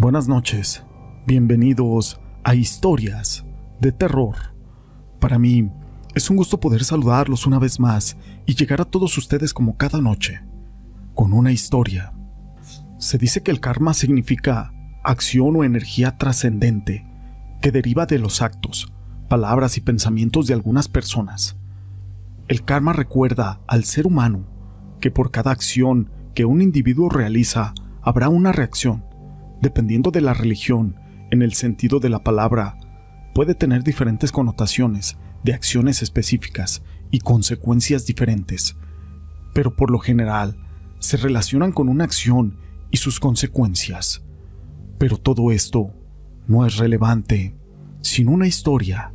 Buenas noches, bienvenidos a Historias de Terror. Para mí es un gusto poder saludarlos una vez más y llegar a todos ustedes como cada noche, con una historia. Se dice que el karma significa acción o energía trascendente que deriva de los actos, palabras y pensamientos de algunas personas. El karma recuerda al ser humano que por cada acción que un individuo realiza habrá una reacción dependiendo de la religión, en el sentido de la palabra, puede tener diferentes connotaciones de acciones específicas y consecuencias diferentes, pero por lo general se relacionan con una acción y sus consecuencias. Pero todo esto no es relevante sin una historia.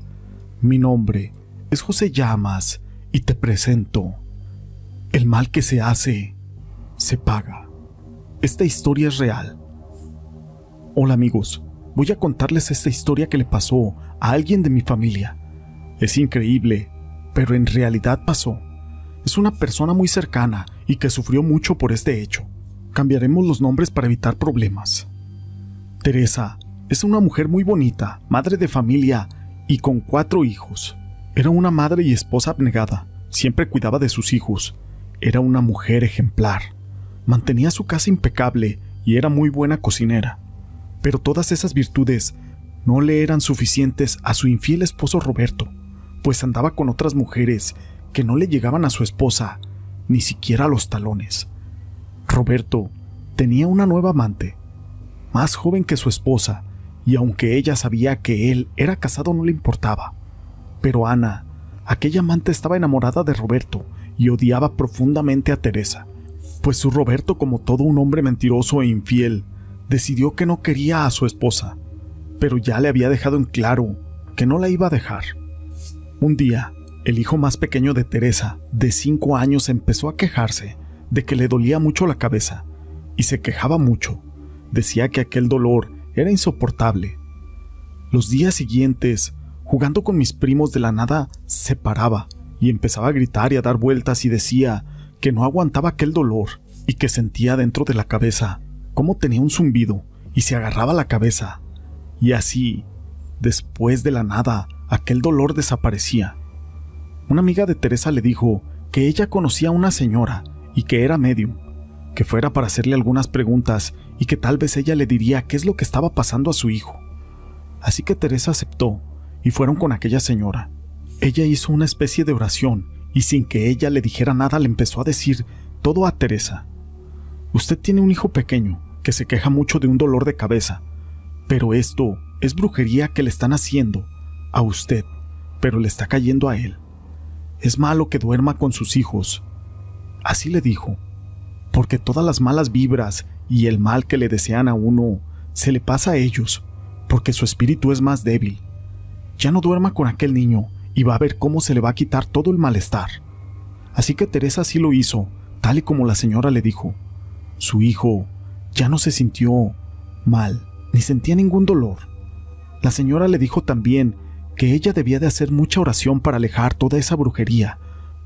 Mi nombre es José Llamas y te presento. El mal que se hace, se paga. Esta historia es real Hola amigos, voy a contarles esta historia que le pasó a alguien de mi familia. Es increíble, pero en realidad pasó. Es una persona muy cercana y que sufrió mucho por este hecho. Cambiaremos los nombres para evitar problemas. Teresa es una mujer muy bonita, madre de familia y con cuatro hijos. Era una madre y esposa abnegada, siempre cuidaba de sus hijos. Era una mujer ejemplar. Mantenía su casa impecable y era muy buena cocinera. Pero todas esas virtudes no le eran suficientes a su infiel esposo Roberto, pues andaba con otras mujeres que no le llegaban a su esposa, ni siquiera a los talones. Roberto tenía una nueva amante, más joven que su esposa, y aunque ella sabía que él era casado no le importaba. Pero Ana, aquella amante estaba enamorada de Roberto y odiaba profundamente a Teresa, pues su Roberto, como todo un hombre mentiroso e infiel, decidió que no quería a su esposa, pero ya le había dejado en claro que no la iba a dejar. Un día, el hijo más pequeño de Teresa, de cinco años, empezó a quejarse de que le dolía mucho la cabeza, y se quejaba mucho. Decía que aquel dolor era insoportable. Los días siguientes, jugando con mis primos de la nada, se paraba y empezaba a gritar y a dar vueltas y decía que no aguantaba aquel dolor y que sentía dentro de la cabeza cómo tenía un zumbido y se agarraba la cabeza. Y así, después de la nada, aquel dolor desaparecía. Una amiga de Teresa le dijo que ella conocía a una señora y que era medium, que fuera para hacerle algunas preguntas y que tal vez ella le diría qué es lo que estaba pasando a su hijo. Así que Teresa aceptó y fueron con aquella señora. Ella hizo una especie de oración y sin que ella le dijera nada le empezó a decir todo a Teresa. Usted tiene un hijo pequeño que se queja mucho de un dolor de cabeza, pero esto es brujería que le están haciendo a usted, pero le está cayendo a él. Es malo que duerma con sus hijos. Así le dijo, porque todas las malas vibras y el mal que le desean a uno se le pasa a ellos, porque su espíritu es más débil. Ya no duerma con aquel niño y va a ver cómo se le va a quitar todo el malestar. Así que Teresa sí lo hizo, tal y como la señora le dijo. Su hijo ya no se sintió mal, ni sentía ningún dolor. La señora le dijo también que ella debía de hacer mucha oración para alejar toda esa brujería,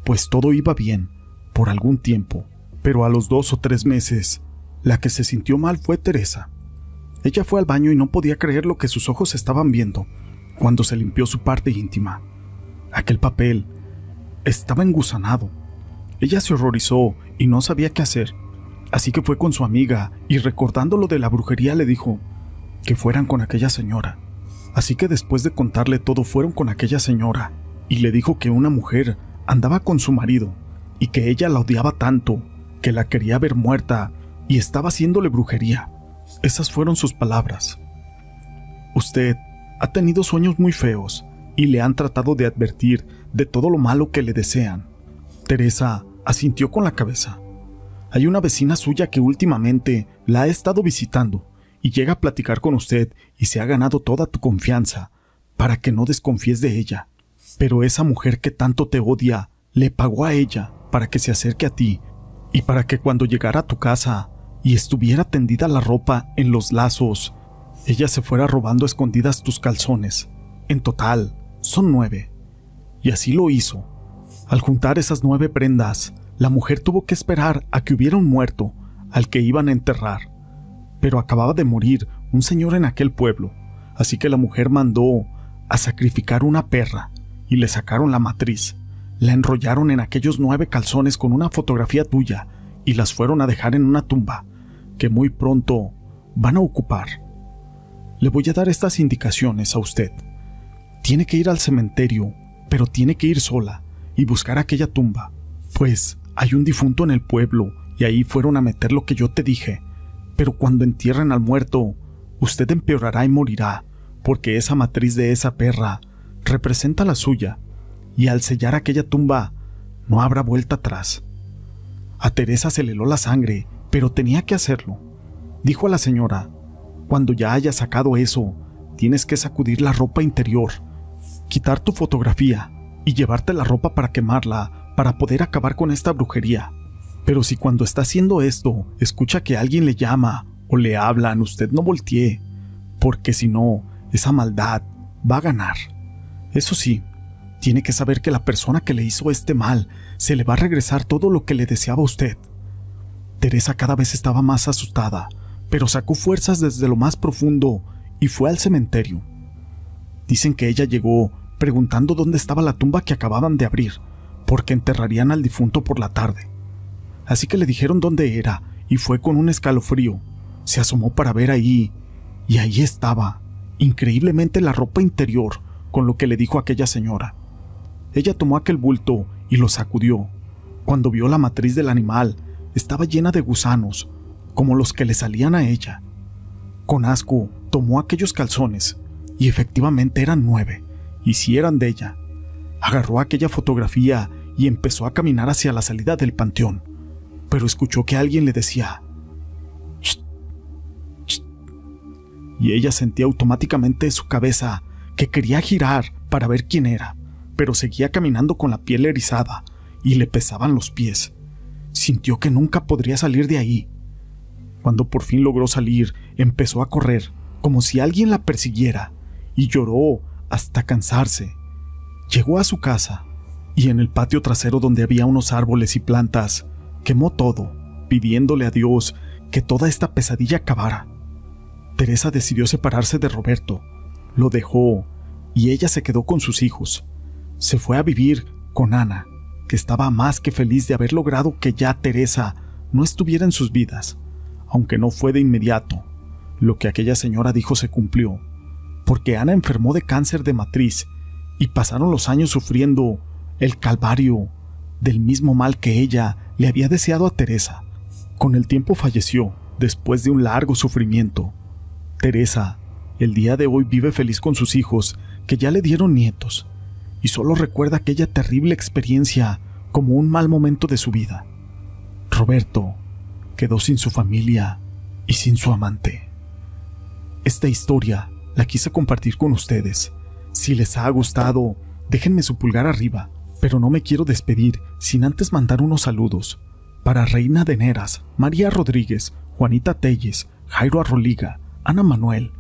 pues todo iba bien, por algún tiempo. Pero a los dos o tres meses, la que se sintió mal fue Teresa. Ella fue al baño y no podía creer lo que sus ojos estaban viendo cuando se limpió su parte íntima. Aquel papel estaba engusanado. Ella se horrorizó y no sabía qué hacer. Así que fue con su amiga y recordando lo de la brujería le dijo que fueran con aquella señora. Así que después de contarle todo fueron con aquella señora y le dijo que una mujer andaba con su marido y que ella la odiaba tanto que la quería ver muerta y estaba haciéndole brujería. Esas fueron sus palabras. Usted ha tenido sueños muy feos y le han tratado de advertir de todo lo malo que le desean. Teresa asintió con la cabeza. Hay una vecina suya que últimamente la ha estado visitando y llega a platicar con usted y se ha ganado toda tu confianza para que no desconfíes de ella. Pero esa mujer que tanto te odia le pagó a ella para que se acerque a ti y para que cuando llegara a tu casa y estuviera tendida la ropa en los lazos, ella se fuera robando escondidas tus calzones. En total, son nueve. Y así lo hizo. Al juntar esas nueve prendas, la mujer tuvo que esperar a que hubiera un muerto al que iban a enterrar, pero acababa de morir un señor en aquel pueblo, así que la mujer mandó a sacrificar una perra y le sacaron la matriz. La enrollaron en aquellos nueve calzones con una fotografía tuya y las fueron a dejar en una tumba que muy pronto van a ocupar. Le voy a dar estas indicaciones a usted. Tiene que ir al cementerio, pero tiene que ir sola y buscar aquella tumba, pues hay un difunto en el pueblo y ahí fueron a meter lo que yo te dije. Pero cuando entierren al muerto, usted empeorará y morirá, porque esa matriz de esa perra representa la suya, y al sellar aquella tumba no habrá vuelta atrás. A Teresa se le heló la sangre, pero tenía que hacerlo. Dijo a la señora, cuando ya hayas sacado eso, tienes que sacudir la ropa interior, quitar tu fotografía y llevarte la ropa para quemarla, para poder acabar con esta brujería. Pero si cuando está haciendo esto escucha que alguien le llama o le hablan, usted no voltee, porque si no, esa maldad va a ganar. Eso sí, tiene que saber que la persona que le hizo este mal se le va a regresar todo lo que le deseaba a usted. Teresa cada vez estaba más asustada, pero sacó fuerzas desde lo más profundo y fue al cementerio. Dicen que ella llegó preguntando dónde estaba la tumba que acababan de abrir, porque enterrarían al difunto por la tarde. Así que le dijeron dónde era y fue con un escalofrío. Se asomó para ver ahí y ahí estaba, increíblemente la ropa interior con lo que le dijo aquella señora. Ella tomó aquel bulto y lo sacudió. Cuando vio la matriz del animal, estaba llena de gusanos, como los que le salían a ella. Con asco, tomó aquellos calzones, y efectivamente eran nueve, y si eran de ella. Agarró aquella fotografía y empezó a caminar hacia la salida del panteón, pero escuchó que alguien le decía, y ella sentía automáticamente su cabeza que quería girar para ver quién era, pero seguía caminando con la piel erizada y le pesaban los pies. Sintió que nunca podría salir de ahí. Cuando por fin logró salir, empezó a correr, como si alguien la persiguiera, y lloró hasta cansarse. Llegó a su casa, y en el patio trasero donde había unos árboles y plantas, quemó todo, pidiéndole a Dios que toda esta pesadilla acabara. Teresa decidió separarse de Roberto, lo dejó y ella se quedó con sus hijos. Se fue a vivir con Ana, que estaba más que feliz de haber logrado que ya Teresa no estuviera en sus vidas, aunque no fue de inmediato. Lo que aquella señora dijo se cumplió, porque Ana enfermó de cáncer de matriz y pasaron los años sufriendo el calvario del mismo mal que ella le había deseado a Teresa. Con el tiempo falleció, después de un largo sufrimiento, Teresa, el día de hoy vive feliz con sus hijos, que ya le dieron nietos, y solo recuerda aquella terrible experiencia como un mal momento de su vida. Roberto quedó sin su familia y sin su amante. Esta historia la quise compartir con ustedes. Si les ha gustado, déjenme su pulgar arriba, pero no me quiero despedir sin antes mandar unos saludos. Para Reina de Neras, María Rodríguez, Juanita Telles, Jairo Arroliga, Ana Manuel,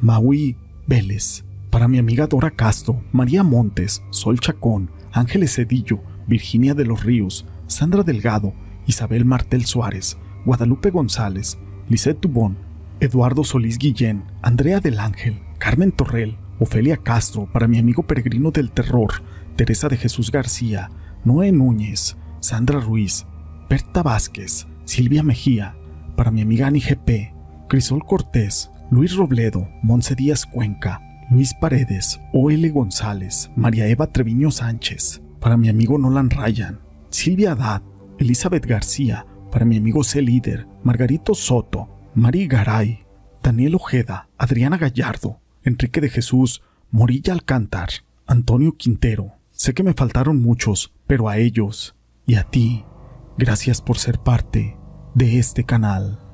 Maui Vélez, para mi amiga Dora Castro, María Montes, Sol Chacón, Ángeles Cedillo, Virginia de los Ríos, Sandra Delgado, Isabel Martel Suárez, Guadalupe González, Lisette Dubón, Eduardo Solís Guillén, Andrea del Ángel, Carmen Torrel, Ofelia Castro, para mi amigo peregrino del terror, Teresa de Jesús García, Noé Núñez, Sandra Ruiz, Berta Vázquez, Silvia Mejía, para mi amiga Ani GP, Crisol Cortés, Luis Robledo, Monse Díaz Cuenca, Luis Paredes, O.L. González, María Eva Treviño Sánchez, para mi amigo Nolan Ryan, Silvia Haddad, Elizabeth García, para mi amigo C. Líder, Margarito Soto, Mari Garay, Daniel Ojeda, Adriana Gallardo, Enrique de Jesús, Morilla Alcántar, Antonio Quintero. Sé que me faltaron muchos, pero a ellos y a ti, gracias por ser parte de este canal.